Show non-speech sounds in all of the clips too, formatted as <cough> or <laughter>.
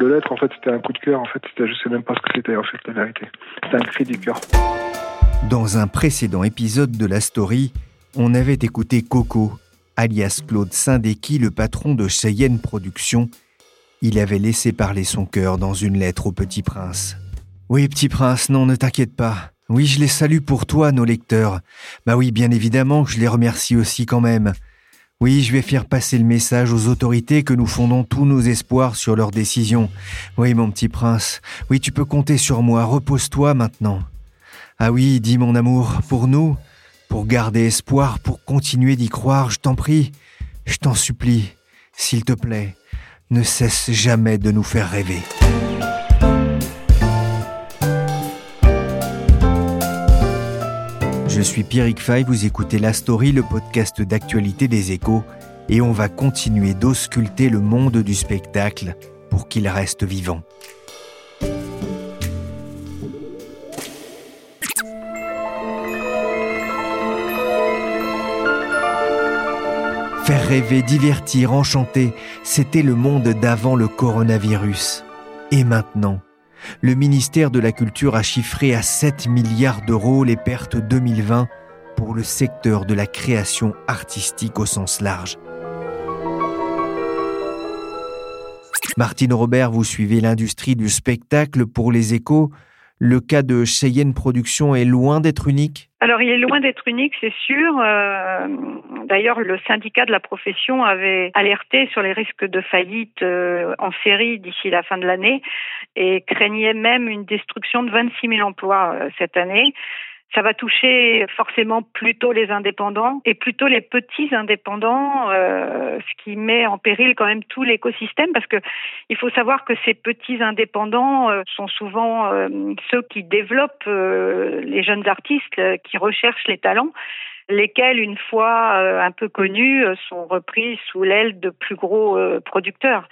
C'était un coup de cœur. Sais même pas ce que c'était, la vérité. C'était un cri du cœur. Dans un précédent épisode de la story, on avait écouté Coco, alias Claude Saint-Déqui, le patron de Cheyenne Productions. Il avait laissé parler son cœur dans une lettre au Petit Prince. Oui, Petit Prince, non, ne t'inquiète pas. Oui, je les salue pour toi, nos lecteurs. Bah oui, bien évidemment je les remercie aussi quand même. Oui, je vais faire passer le message aux autorités que nous fondons tous nos espoirs sur leurs décisions. Oui, mon petit prince, oui, tu peux compter sur moi, repose-toi maintenant. Ah oui, dis mon amour, pour nous, pour garder espoir, pour continuer d'y croire, je t'en prie, je t'en supplie, s'il te plaît, ne cesse jamais de nous faire rêver. Je suis Pierrick Fay, vous écoutez La Story, le podcast d'actualité des échos, et on va continuer d'ausculter le monde du spectacle pour qu'il reste vivant. Faire rêver, divertir, enchanter, c'était le monde d'avant le coronavirus. Et maintenant le ministère de la Culture a chiffré à 7 milliards d'euros les pertes 2020 pour le secteur de la création artistique au sens large. Martine Robert, vous suivez l'industrie du spectacle pour les échos. Le cas de Cheyenne Productions est loin d'être unique? Alors, il est loin d'être unique, c'est sûr. Euh, d'ailleurs, le syndicat de la profession avait alerté sur les risques de faillite euh, en série d'ici la fin de l'année et craignait même une destruction de 26 000 emplois euh, cette année ça va toucher forcément plutôt les indépendants et plutôt les petits indépendants, euh, ce qui met en péril quand même tout l'écosystème parce que il faut savoir que ces petits indépendants euh, sont souvent euh, ceux qui développent les jeunes artistes, qui recherchent les talents lesquels, une fois un peu connus, sont repris sous l'aile de plus gros producteurs.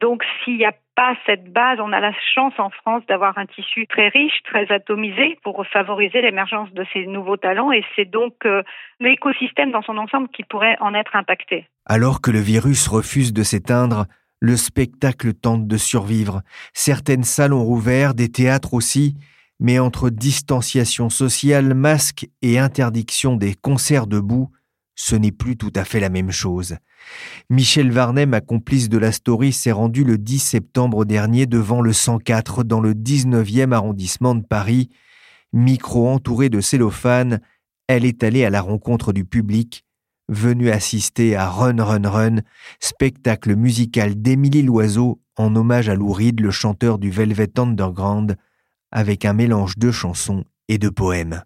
Donc s'il n'y a pas cette base, on a la chance en France d'avoir un tissu très riche, très atomisé pour favoriser l'émergence de ces nouveaux talents et c'est donc euh, l'écosystème dans son ensemble qui pourrait en être impacté. Alors que le virus refuse de s'éteindre, le spectacle tente de survivre. Certaines salles ont rouvert, des théâtres aussi, mais entre distanciation sociale, masques et interdiction des concerts debout, ce n'est plus tout à fait la même chose. Michel Varnet, ma complice de la story, s'est rendu le 10 septembre dernier devant le 104 dans le 19e arrondissement de Paris. Micro entouré de cellophane, elle est allée à la rencontre du public, venue assister à Run Run Run, spectacle musical d'Émilie Loiseau en hommage à Lou Reed, le chanteur du Velvet Underground, avec un mélange de chansons et de poèmes.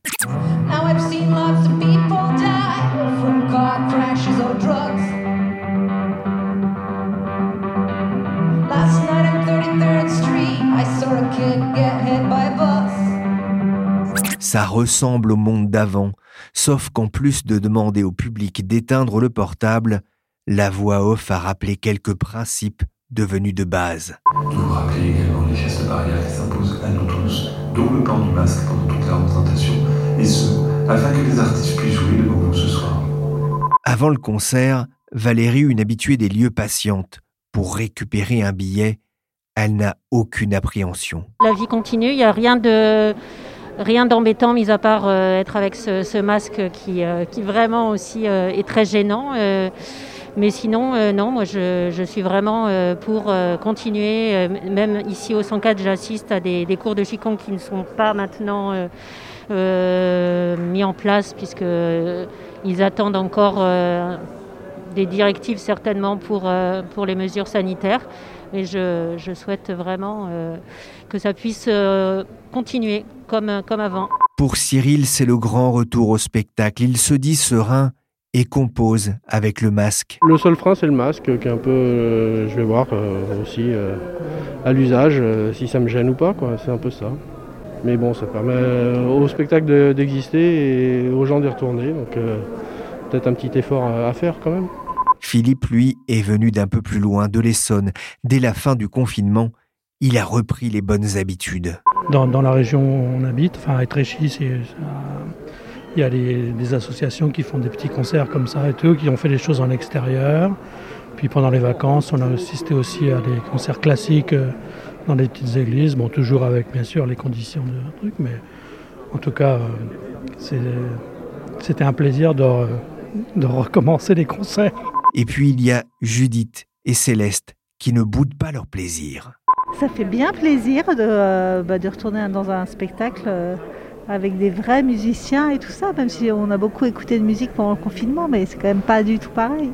Ça ressemble au monde d'avant, sauf qu'en plus de demander au public d'éteindre le portable, la voix off a rappelé quelques principes devenus de base. Nous rappeler également les gestes barrières qui s'imposent à nous tous, dont le port du masque pendant toute la représentation, et ce, afin que les artistes puissent jouer devant nous ce soir. Avant le concert, Valérie, une habituée des lieux patiente. Pour récupérer un billet, elle n'a aucune appréhension. La vie continue, il n'y a rien de rien d'embêtant, mis à part être avec ce, masque qui, qui vraiment aussi est très gênant. Mais sinon, non, moi je, suis vraiment pour continuer. même ici au 104, j'assiste à des, cours de Qigong qui ne sont pas maintenant mis en place puisqu'ils attendent encore des directives certainement pour, euh, pour les mesures sanitaires. Et je, je souhaite vraiment euh, que ça puisse euh, continuer comme, comme avant. Pour Cyril, c'est le grand retour au spectacle. Il se dit serein et compose avec le masque. Le seul frein, c'est le masque, qui est un peu, je vais voir aussi à l'usage, si ça me gêne ou pas, quoi. C'est un peu ça. Mais bon, ça permet au spectacle d'exister et aux gens d'y retourner. Donc peut-être un petit effort à faire quand même. Philippe, lui, est venu d'un peu plus loin, de l'Essonne. Dès la fin du confinement, il a repris les bonnes habitudes. Dans, la région où on habite, enfin à Étréchy, il y a des associations qui font des petits concerts comme ça et eux qui ont fait des choses en extérieur. Puis pendant les vacances, on a assisté aussi à des concerts classiques euh, dans des petites églises, bon toujours avec bien sûr les conditions de truc, mais en tout cas euh, c'était un plaisir de recommencer les concerts. Et puis il y a Judith et Céleste qui ne boudent pas leur plaisir. Ça fait bien plaisir de, euh, bah, de retourner dans un spectacle euh, avec des vrais musiciens et tout ça, même si on a beaucoup écouté de musique pendant le confinement, mais c'est quand même pas du tout pareil.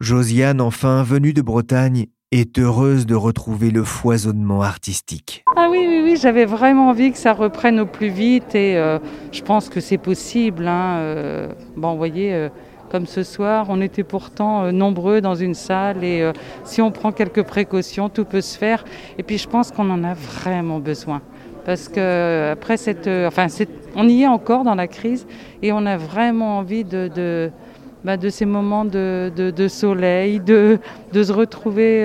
Josiane, enfin venue de Bretagne, est heureuse de retrouver le foisonnement artistique. Ah oui, oui, oui, j'avais vraiment envie que ça reprenne au plus vite et euh, je pense que c'est possible. Hein, bon, vous voyez comme ce soir. On était pourtant euh, nombreux dans une salle et euh, si on prend quelques précautions, tout peut se faire. Et puis je pense qu'on en a vraiment besoin. Parce que après cette, euh, enfin, on y est encore dans la crise et on a vraiment envie de, de, bah, de ces moments de, de, soleil, de, de se retrouver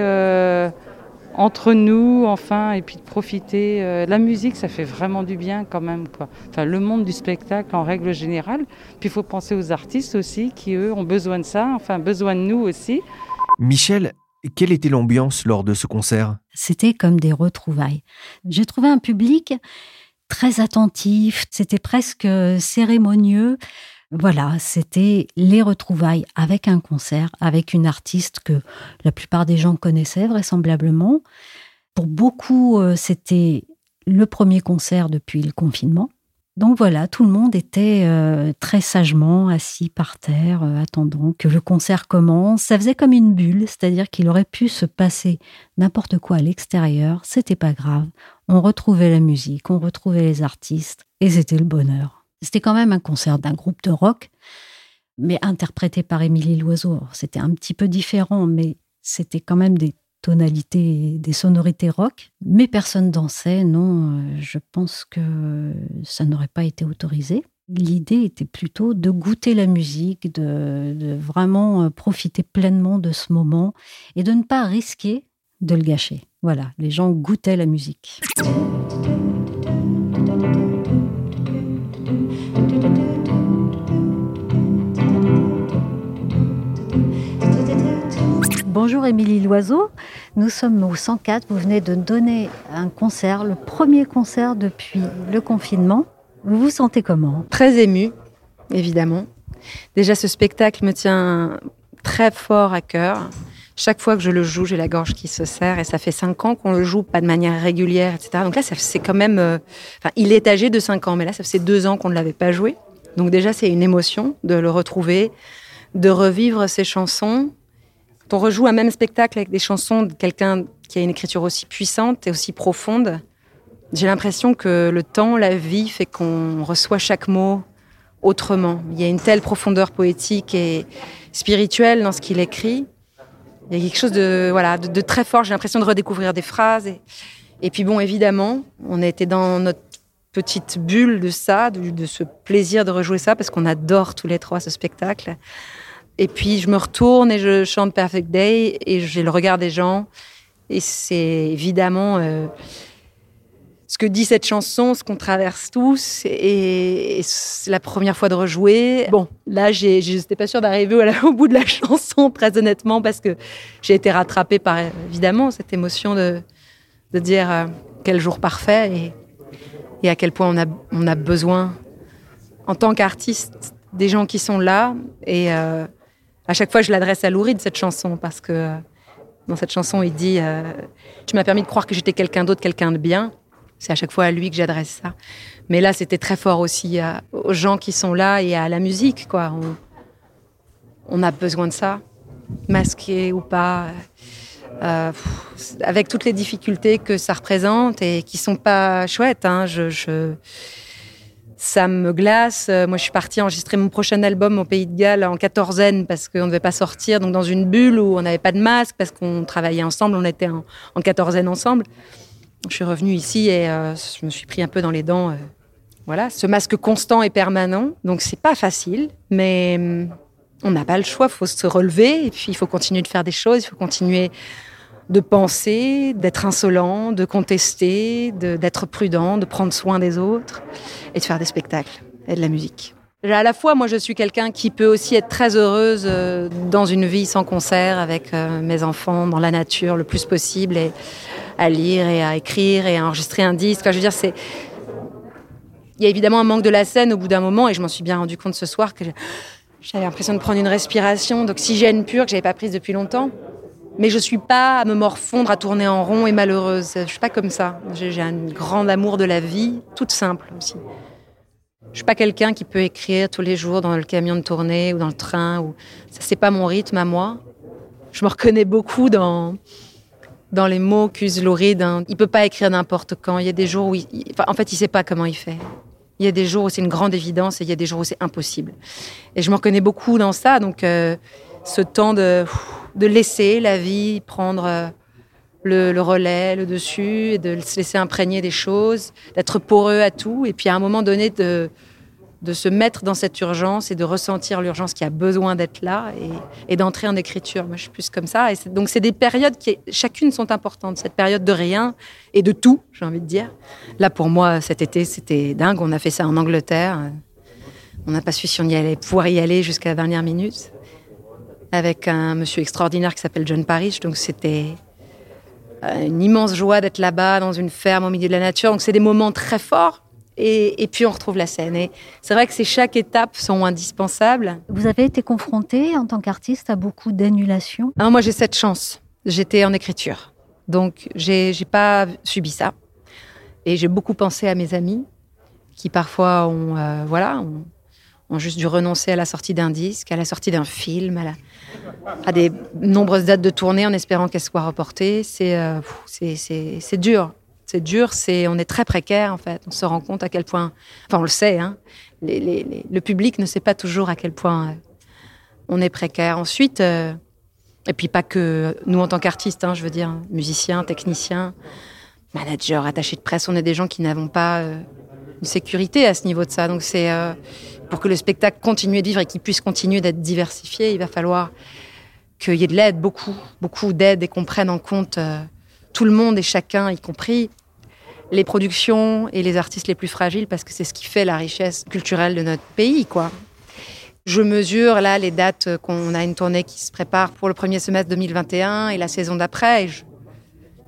entre nous, enfin, et puis de profiter. Euh, la musique, ça fait vraiment du bien quand même, quoi. Enfin, le monde du spectacle en règle générale. Puis il faut penser aux artistes aussi, qui eux ont besoin de ça, enfin, besoin de nous aussi. Michel, quelle était l'ambiance lors de ce concert? C'était comme des retrouvailles. J'ai trouvé un public très attentif, c'était presque cérémonieux. Voilà, c'était les retrouvailles avec un concert, avec une artiste que la plupart des gens connaissaient vraisemblablement. Pour beaucoup, euh, c'était le premier concert depuis le confinement. Donc voilà, tout le monde était euh, très sagement assis par terre, euh, attendant que le concert commence. Ça faisait comme une bulle, c'est-à-dire qu'il aurait pu se passer n'importe quoi à l'extérieur, c'était pas grave. On retrouvait la musique, on retrouvait les artistes, et c'était le bonheur. C'était quand même un concert d'un groupe de rock, mais interprété par Émilie Loiseau. C'était un petit peu différent, mais c'était quand même des tonalités, des sonorités rock. Mais personne dansait, non, euh, je pense que ça n'aurait pas été autorisé. L'idée était plutôt de goûter la musique, de, de, vraiment euh, profiter pleinement de ce moment et de ne pas risquer de le gâcher. Voilà, les gens goûtaient la musique. Bonjour Émilie Loiseau, nous sommes au 104, vous venez de donner un concert, le premier concert depuis le confinement. Vous vous sentez comment? Très émue, évidemment. Déjà ce spectacle me tient très fort à cœur. Chaque fois que je le joue, j'ai la gorge qui se serre et ça fait cinq ans qu'on le joue pas de manière régulière, etc. Donc là, c'est quand même... Euh, il est âgé de cinq ans, mais là, ça fait deux ans qu'on ne l'avait pas joué. Donc déjà, c'est une émotion de le retrouver, de revivre ces chansons on rejoue un même spectacle avec des chansons de quelqu'un qui a une écriture aussi puissante et aussi profonde, j'ai l'impression que le temps, la vie fait qu'on reçoit chaque mot autrement. Il y a une telle profondeur poétique et spirituelle dans ce qu'il écrit. Il y a quelque chose de, voilà, de, très fort. J'ai l'impression de redécouvrir des phrases. Et, puis bon, évidemment, on a été dans notre petite bulle de ça, de ce plaisir de rejouer ça, parce qu'on adore tous les trois ce spectacle. Et puis je me retourne et je chante Perfect Day et j'ai le regard des gens. Et c'est évidemment euh, ce que dit cette chanson, ce qu'on traverse tous. Et, c'est la première fois de rejouer. Bon, là, je n'étais pas sûre d'arriver <laughs> au, bout de la chanson, très honnêtement, parce que j'ai été rattrapée par évidemment cette émotion de, de dire euh, quel jour parfait. Et, et à quel point on a, on a besoin, en tant qu'artiste, des gens qui sont là. Et euh, à chaque fois, je l'adresse à Louride, cette chanson, parce que euh, dans cette chanson, il dit euh, Tu m'as permis de croire que j'étais quelqu'un d'autre, quelqu'un de bien. C'est à chaque fois à lui que j'adresse ça. Mais là, c'était très fort aussi aux gens qui sont là et à la musique, quoi. On, a besoin de ça, masqué ou pas. Euh, avec toutes les difficultés que ça représente et qui sont pas chouettes. Hein. Je, ça me glace. Euh, moi, je suis partie enregistrer mon prochain album au Pays de Galles en quatorzaine parce qu'on ne devait pas sortir, donc dans une bulle où on n'avait pas de masque parce qu'on travaillait ensemble, on était en, quatorzaine ensemble. Je suis revenue ici et euh, je me suis pris un peu dans les dents. voilà, ce masque constant et permanent, donc c'est pas facile, mais hum, on n'a pas le choix, il faut se relever et puis il faut continuer de faire des choses, il faut continuer de penser, d'être insolent, de contester, d'être prudent, de prendre soin des autres et de faire des spectacles et de la musique. À la fois, moi, je suis quelqu'un qui peut aussi être très heureuse euh, dans une vie sans concert, avec euh, mes enfants, dans la nature, le plus possible, et à lire et à écrire et à enregistrer un disque. je veux dire, c'est. Il y a évidemment un manque de la scène au bout d'un moment, et je m'en suis bien rendu compte ce soir que j'avais l'impression de prendre une respiration d'oxygène pur que j'avais pas prise depuis longtemps. Mais je suis pas à me morfondre, à tourner en rond et malheureuse. Je suis pas comme ça. J'ai un grand amour de la vie, toute simple aussi. Je suis pas quelqu'un qui peut écrire tous les jours dans le camion de tournée ou dans le train. Ou... Ça, c'est pas mon rythme à moi. Je me reconnais beaucoup dans, dans les mots qu'use Lauride. Hein. Il peut pas écrire n'importe quand. Il y a des jours où, en fait, il sait pas comment il fait. Il y a des jours où c'est une grande évidence et il y a des jours où c'est impossible. Et je me reconnais beaucoup dans ça. Donc, euh, ce temps de, de laisser la vie prendre euh, le, relais, le dessus, et de se laisser imprégner des choses, d'être poreux à tout, et puis à un moment donné de, de se mettre dans cette urgence et de ressentir l'urgence qui a besoin d'être là et, d'entrer en écriture. Moi, je suis plus comme ça. Et donc, c'est des périodes qui, chacune, sont importantes. Cette période de rien et de tout, j'ai envie de dire. Là, pour moi, cet été, c'était dingue. On a fait ça en Angleterre. On n'a pas su si on y allait pouvoir y aller jusqu'à la dernière minute avec un monsieur extraordinaire qui s'appelle John Parrish. Donc c'était euh, une immense joie d'être là-bas, dans une ferme au milieu de la nature. Donc c'est des moments très forts. Et, puis on retrouve la scène. Et c'est vrai que ces chaque étape sont indispensables. Vous avez été confronté en tant qu'artiste à beaucoup d'annulations ah, Moi j'ai cette chance. J'étais en écriture. Donc j'ai pas subi ça. Et j'ai beaucoup pensé à mes amis qui parfois ont, euh, voilà, ont, ont juste dû renoncer à la sortie d'un disque, à la sortie d'un film, à, des nombreuses dates de tournée en espérant qu'elles soient reportées. C'est euh, dur. C'est dur, on est très précaire en fait. On se rend compte à quel point, enfin on le sait, hein, le public ne sait pas toujours à quel point euh, on est précaire. Ensuite, euh, et puis pas que nous en tant qu'artistes, hein, je veux dire, musiciens, techniciens, managers, attachés de presse, on est des gens qui n'avons pas une sécurité à ce niveau de ça. Donc c'est pour que le spectacle continue de vivre et qu'il puisse continuer d'être diversifié, il va falloir qu'il y ait de l'aide, beaucoup, beaucoup d'aide et qu'on prenne en compte euh, tout le monde et chacun, y compris les productions et les artistes les plus fragiles, parce que c'est ce qui fait la richesse culturelle de notre pays, quoi. Je mesure là les dates qu'on a une tournée qui se prépare pour le premier semestre 2021 et la saison d'après.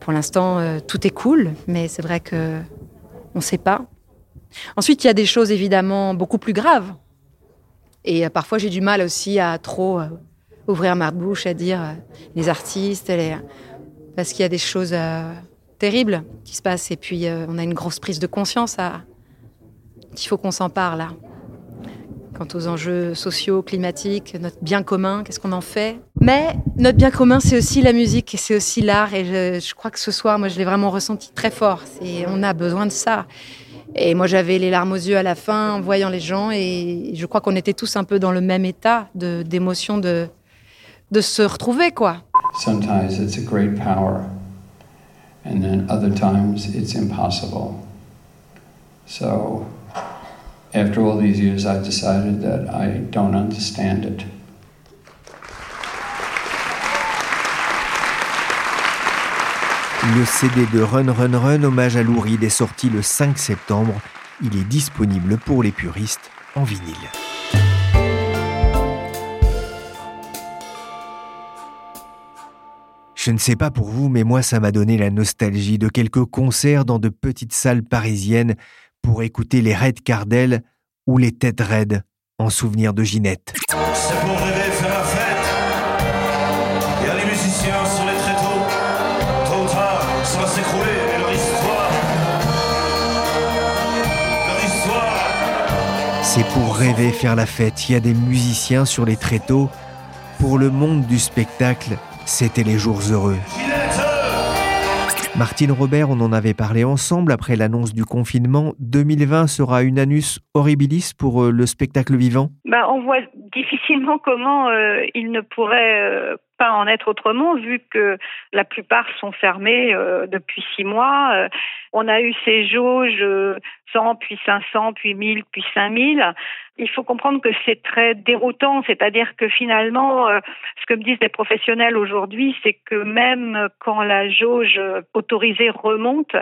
Pour l'instant, euh, tout est cool, mais c'est vrai que on ne sait pas. Ensuite, il y a des choses évidemment beaucoup plus graves. Et euh, parfois, j'ai du mal aussi à trop euh, ouvrir ma bouche, à dire euh, les artistes, parce qu'il y a des choses terribles qui se passent. Et puis, on a une grosse prise de conscience à... Il faut qu'on s'en parle, là. Quant aux enjeux sociaux, climatiques, notre bien commun, qu'est-ce qu'on en fait? Mais notre bien commun, c'est aussi la musique et c'est aussi l'art. Et je, je, crois que ce soir, moi, je l'ai vraiment ressenti très fort. On a besoin de ça. Et moi, j'avais les larmes aux yeux à la fin en voyant les gens. Et je crois qu'on était tous un peu dans le même état d'émotion de, de, se retrouver, quoi. Sometimes it's a great power. And then other times it's impossible. So, after all these years, I decided that I don't understand it. Le CD de Run Run Run, hommage à Louride, est sorti le 5 septembre. Il est disponible pour les puristes en vinyle. Je ne sais pas pour vous, mais moi ça m'a donné la nostalgie de quelques concerts dans de petites salles parisiennes pour écouter les Red Cardell ou les Têtes Raides en souvenir de Ginette. S'écrouler. Et leur histoire. Leur histoire. C'est pour rêver faire la fête. Il y a des musiciens sur les tréteaux. Pour le monde du spectacle, c'était les jours heureux. Martine Robert, on en avait parlé ensemble après l'annonce du confinement. 2020 sera une annus horribilis pour euh, le spectacle vivant? Ben, On voit difficilement comment euh, il ne pourrait euh, pas en être autrement vu que la plupart sont fermés euh, depuis six mois. Euh, on a eu ces jauges 100, puis 500, puis 1000, puis 5000. Il faut comprendre que c'est très déroutant, c'est-à-dire que finalement, euh, ce que me disent les professionnels aujourd'hui, c'est que même quand la jauge autorisée remonte,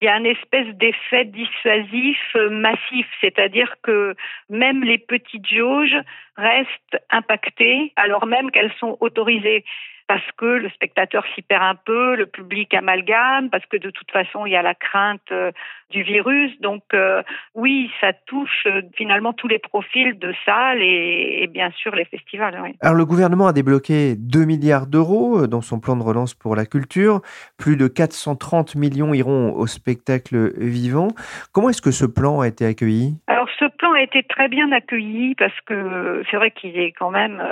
il y a une espèce d'effet dissuasif euh, massif, c'est-à-dire que même les petites jauges restent impactées alors même qu'elles sont autorisées parce que le spectateur s'y perd un peu, le public amalgame, parce que de toute façon, il y a la crainte euh, du virus. Donc euh, oui, ça touche euh, finalement tous les profils de salles et, bien sûr les festivals. Alors le gouvernement a débloqué 2 milliards d'euros dans son plan de relance pour la culture. Plus de 430 millions iront au spectacle vivant. Comment est-ce que ce plan a été accueilli? Alors ce plan a été très bien accueilli parce que c'est vrai qu'il est quand même,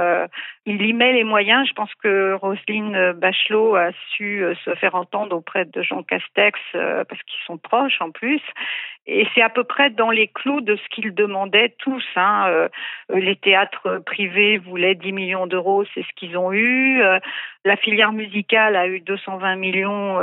il y met les moyens. Je pense que Roselyne Bachelot a su euh, se faire entendre auprès de Jean Castex euh, parce qu'ils sont proches en plus. Et c'est à peu près dans les clous de ce qu'ils demandaient tous. Hein. Euh, les théâtres privés voulaient 10 millions d'euros, c'est ce qu'ils ont eu. La filière musicale a eu 220 millions,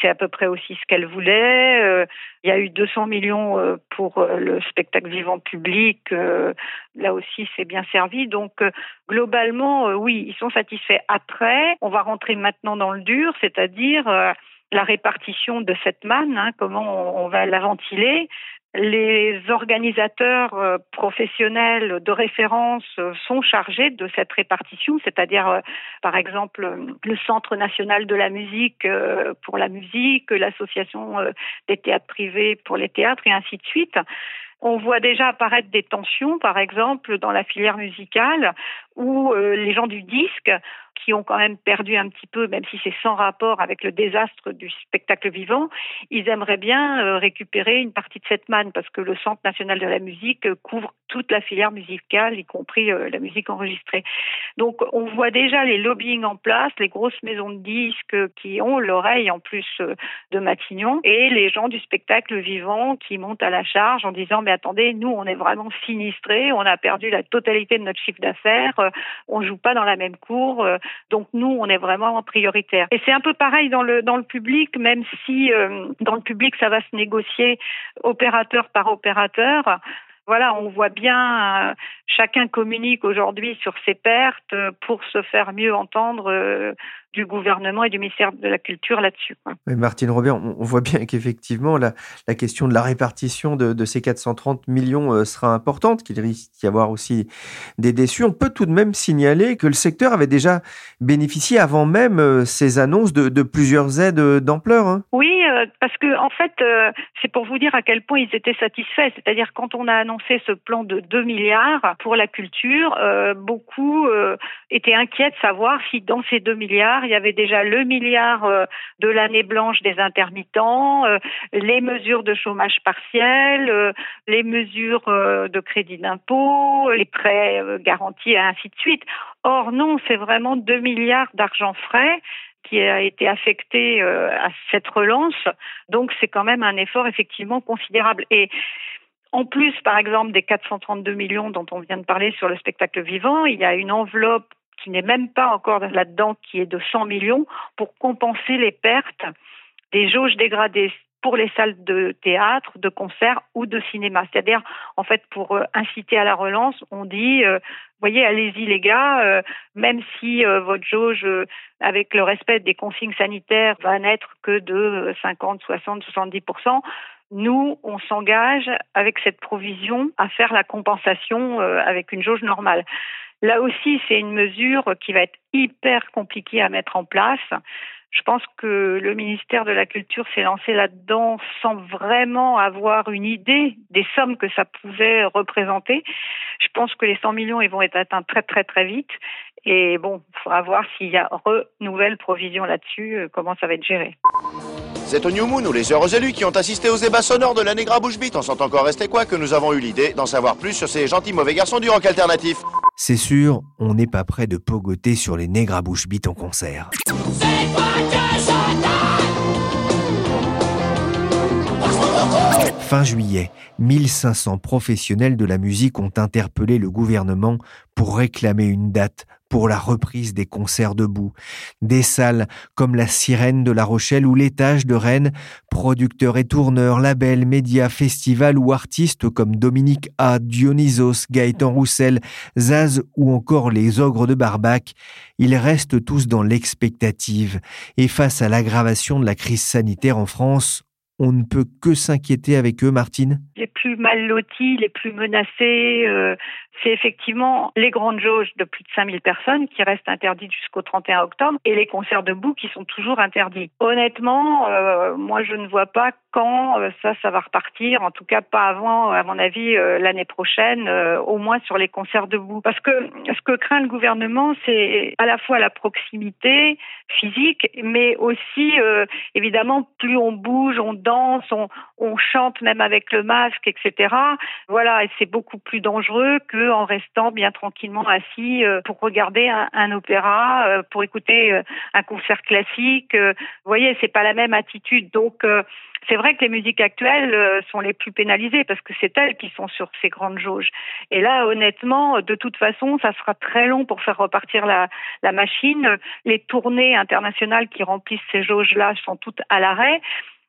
c'est à peu près aussi ce qu'elle voulait. Il y a eu 200 millions pour le spectacle vivant public. Là aussi, c'est bien servi. Donc, globalement, oui, ils sont satisfaits. Après, on va rentrer maintenant dans le dur, c'est-à-dire euh, la répartition de cette manne, hein, comment on, va la ventiler. Les organisateurs euh, professionnels de référence euh, sont chargés de cette répartition, c'est-à-dire, par exemple, le Centre national de la musique pour la musique, l'association des théâtres privés pour les théâtres, et ainsi de suite. On voit déjà apparaître des tensions, par exemple, dans la filière musicale, où les gens du disque qui ont quand même perdu un petit peu, même si c'est sans rapport avec le désastre du spectacle vivant, ils aimeraient bien euh, récupérer une partie de cette manne parce que le Centre national de la musique euh, couvre toute la filière musicale, y compris euh, la musique enregistrée. Donc on voit déjà les lobbying en place, les grosses maisons de disques qui ont l'oreille en plus de Matignon et les gens du spectacle vivant qui montent à la charge en disant mais attendez, nous on est vraiment sinistrés, on a perdu la totalité de notre chiffre d'affaires, on joue pas dans la même cour, donc nous, on est vraiment prioritaire. Et c'est un peu pareil dans le dans le public, même si euh, dans le public ça va se négocier opérateur par opérateur voilà, on voit bien, euh, chacun communique aujourd'hui sur ses pertes euh, pour se faire mieux entendre du gouvernement et du ministère de la Culture là-dessus. Martine Robert, on, voit bien qu'effectivement, la, la, question de la répartition de, de ces 430 millions euh, sera importante, qu'il risque d'y avoir aussi des déçus. On peut tout de même signaler que le secteur avait déjà bénéficié avant même euh, ces annonces de, de plusieurs aides euh, d'ampleur. Hein. Oui, parce que en fait, c'est pour vous dire à quel point ils étaient satisfaits. C'est-à-dire quand on a annoncé ce plan de 2 milliards pour la culture, beaucoup étaient inquiets de savoir si dans ces 2 milliards, il y avait déjà le milliard euh, de l'année blanche des intermittents, euh, les mesures de chômage partiel, euh, les mesures de crédit d'impôt, les prêts garantis et ainsi de suite. Or non, c'est vraiment 2 milliards d'argent frais qui a été affecté à cette relance. Donc c'est quand même un effort effectivement considérable. Et en plus, par exemple, des 432 millions dont on vient de parler sur le spectacle vivant, il y a une enveloppe qui n'est même pas encore là-dedans, qui est de 100 millions, pour compenser les pertes des jauges dégradées pour les salles de théâtre, de concert ou de cinéma. C'est-à-dire, en fait, pour euh, inciter à la relance, on dit, euh, voyez, allez-y les gars, euh, même si votre jauge, avec le respect des consignes sanitaires, va n'être que de 50, 60, 70% nous, on s'engage avec cette provision à faire la compensation avec une jauge normale. Là aussi, c'est une mesure qui va être hyper compliquée à mettre en place. Je pense que le ministère de la Culture s'est lancé là-dedans sans vraiment avoir une idée des sommes que ça pouvait représenter. Je pense que les 100 millions ils vont être atteints très très très vite. Et bon, il faudra voir s'il y a nouvelle provision là-dessus, euh, comment ça va être géré. C'est au New Moon où les heureux élus qui ont assisté aux débats sonores de la Negra Bouche en sont encore restés quoi que nous avons eu l'idée d'en savoir plus sur ces gentils mauvais garçons du rock alternatif. C'est sûr, on n'est pas prêt de pogoter sur les Negra Bouche en concert. Fin juillet, 1500 professionnels de la musique ont interpellé le gouvernement pour réclamer une date pour la reprise des concerts debout. Des salles comme la Sirène de La Rochelle ou l'Étage de Rennes, producteurs et tourneurs, labels, médias, festivals ou artistes comme Dominique A, Dionysos, Gaëtan Roussel, Zaz ou encore les Ogres de Barbac, ils restent tous dans l'expectative. Et face à l'aggravation de la crise sanitaire en France, on ne peut que s'inquiéter avec eux, Martine Les plus mal lotis, les plus menacés, euh, c'est effectivement les grandes jauges de plus de 5000 personnes qui restent interdites jusqu'au 31 octobre et les concerts debout qui sont toujours interdits. Honnêtement, euh, moi je ne vois pas quand euh, ça, ça va repartir, en tout cas pas avant, à mon avis, l'année prochaine, au moins sur les concerts debout. Parce que ce que craint le gouvernement, c'est à la fois la proximité physique, mais aussi, évidemment, plus on bouge, on danse, on, on chante même avec le masque, etc. Voilà, et c'est beaucoup plus dangereux que en restant bien tranquillement assis euh, pour regarder un, opéra, euh, pour écouter euh, un concert classique. Vous voyez, c'est pas la même attitude. Donc c'est vrai que les musiques actuelles sont les plus pénalisées parce que c'est elles qui sont sur ces grandes jauges. Et là, honnêtement, de toute façon, ça sera très long pour faire repartir la, la machine. Les tournées internationales qui remplissent ces jauges-là sont toutes à l'arrêt.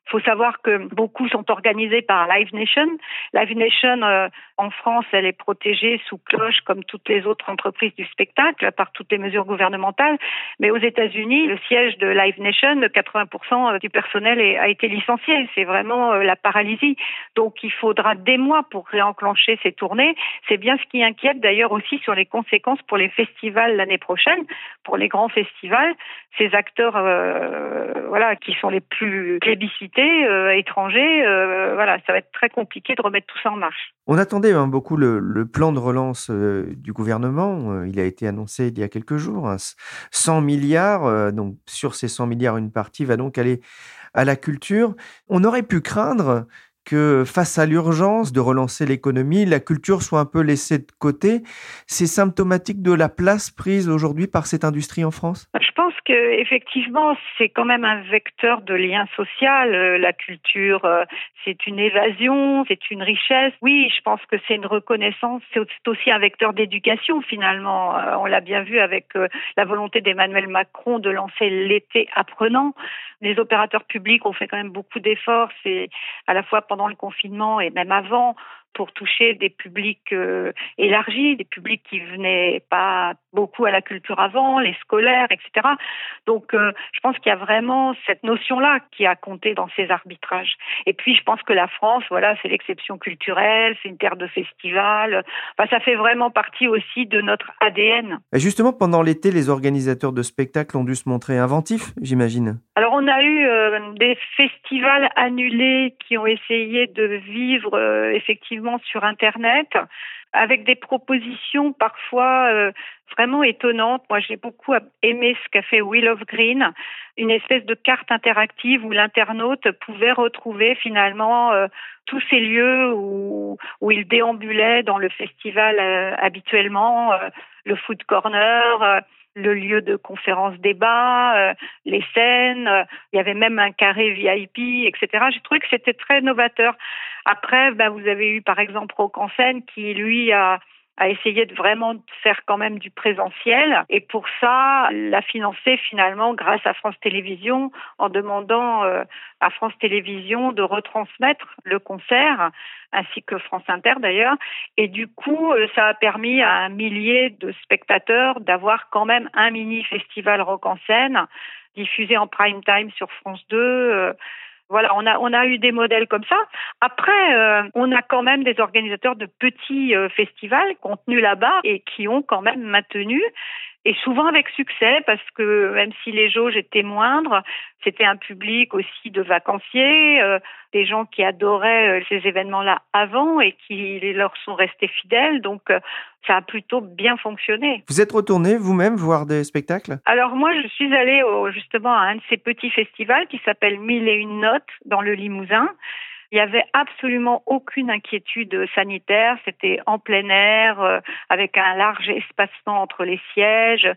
Il faut savoir que beaucoup sont organisés par Live Nation. Live Nation, euh, en France, elle est protégée sous cloche comme toutes les autres entreprises du spectacle par toutes les mesures gouvernementales. Mais aux États-Unis, le siège de Live Nation, 80% du personnel a été licencié. C'est vraiment euh, la paralysie. Donc il faudra des mois pour réenclencher ces tournées. C'est bien ce qui inquiète d'ailleurs aussi sur les conséquences pour les festivals l'année prochaine, pour les grands festivals. Ces acteurs, euh, voilà, qui sont les plus plébiscités euh, étrangers, euh, voilà, ça va être très compliqué de remettre tout ça en marche. On attendait hein, beaucoup le, plan de relance euh, du gouvernement. il a été annoncé il y a quelques jours, 100 hein. milliards. donc sur ces 100 milliards, une partie va donc aller à la culture. On aurait pu craindre que face à l'urgence de relancer l'économie, la culture soit un peu laissée de côté. C'est symptomatique de la place prise aujourd'hui par cette industrie en France? Je pense effectivement, c'est quand même un vecteur de lien social. Euh, la culture, euh, c'est une évasion, c'est une richesse. Oui, je pense que c'est une reconnaissance. C'est aussi un vecteur d'éducation finalement. Euh, on l'a bien vu avec la volonté d'Emmanuel Macron de lancer l'été apprenant. Les opérateurs publics ont fait quand même beaucoup d'efforts. C'est à la fois pendant le confinement et même avant pour toucher des publics euh, élargis, des publics qui venaient pas beaucoup à la culture avant, les scolaires, etc. Donc, euh, je pense qu'il y a vraiment cette notion-là qui a compté dans ces arbitrages. Et puis, je pense que la France, voilà, c'est l'exception culturelle, c'est une terre de festivals. Enfin, ça fait vraiment partie aussi de notre ADN. Et justement, pendant l'été, les organisateurs de spectacles ont dû se montrer inventifs, j'imagine. Alors, on a eu euh, des festivals annulés qui ont essayé de vivre effectivement sur Internet avec des propositions parfois euh, vraiment étonnantes. Moi, j'ai beaucoup aimé ce qu'a fait Will of Green, une espèce de carte interactive où l'internaute pouvait retrouver finalement euh, tous ces lieux où, il déambulait dans le festival euh, habituellement, le food corner le lieu de conférence débat, euh, les scènes, euh, il y avait même un carré VIP, etc. J'ai trouvé que c'était très novateur. Après, ben, vous avez eu par exemple Rock en qui lui a a essayé de vraiment faire quand même du présentiel. Et pour ça l'a financé finalement grâce à France Télévisions en demandant euh, à France Télévisions de retransmettre le concert ainsi que France Inter d'ailleurs. Et du coup euh, ça a permis à un millier de spectateurs d'avoir quand même un mini festival rock en scène diffusé en prime time sur France 2 voilà, on a on a eu des modèles comme ça. Après, euh, on a quand même des organisateurs de petits euh, festivals contenus là-bas et qui ont quand même maintenu et souvent avec succès parce que même si les jauges étaient moindres, c'était un public aussi de vacanciers, euh, des gens qui adoraient euh, ces événements-là avant et qui leur sont restés fidèles. Donc euh, ça a plutôt bien fonctionné. Vous êtes retourné vous-même voir des spectacles? Alors moi, je suis allée au, justement à un de ces petits festivals qui s'appelle Mille et une notes dans le Limousin. Il n'y avait absolument aucune inquiétude sanitaire. C'était en plein air, euh, avec un large espacement entre les sièges.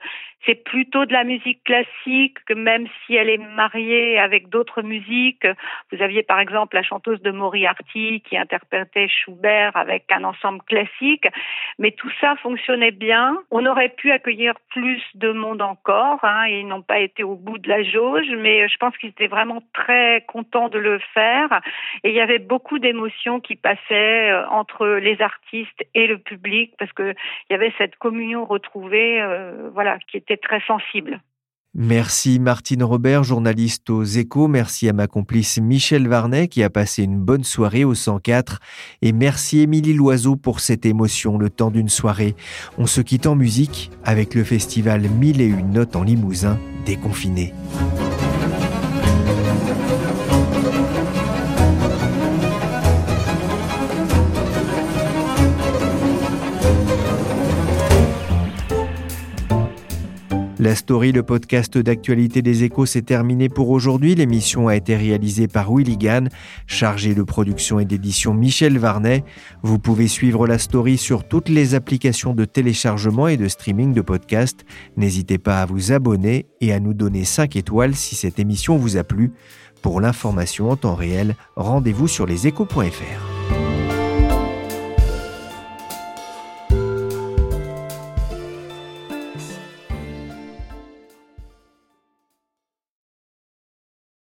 C'est plutôt de la musique classique, que même si elle est mariée avec d'autres musiques. Vous aviez par exemple la chanteuse de Moriarty qui interprétait Schubert avec un ensemble classique. Mais tout ça fonctionnait bien. On aurait pu accueillir plus de monde encore. Hein, ils n'ont pas été au bout de la jauge, mais je pense qu'ils étaient vraiment très contents de le faire. Avait beaucoup d'émotions qui passaient euh, entre les artistes et le public parce que il y avait cette communion retrouvée, euh, voilà, qui était très sensible. Merci Martine Robert, journaliste aux Échos. Merci à ma complice Michel Varnet qui a passé une bonne soirée au 104. Et merci Émilie Loiseau pour cette émotion le temps d'une soirée. On se quitte en musique avec le festival Mille et une notes en Limousin, déconfiné. La story, le podcast d'actualité des échos, s'est terminé pour aujourd'hui. L'émission a été réalisée par Willy Gann, chargé de production et d'édition Michel Varnet. Vous pouvez suivre la story sur toutes les applications de téléchargement et de streaming de podcasts. N'hésitez pas à vous abonner et à nous donner 5 étoiles si cette émission vous a plu. Pour l'information en temps réel, rendez-vous sur leséchos.fr.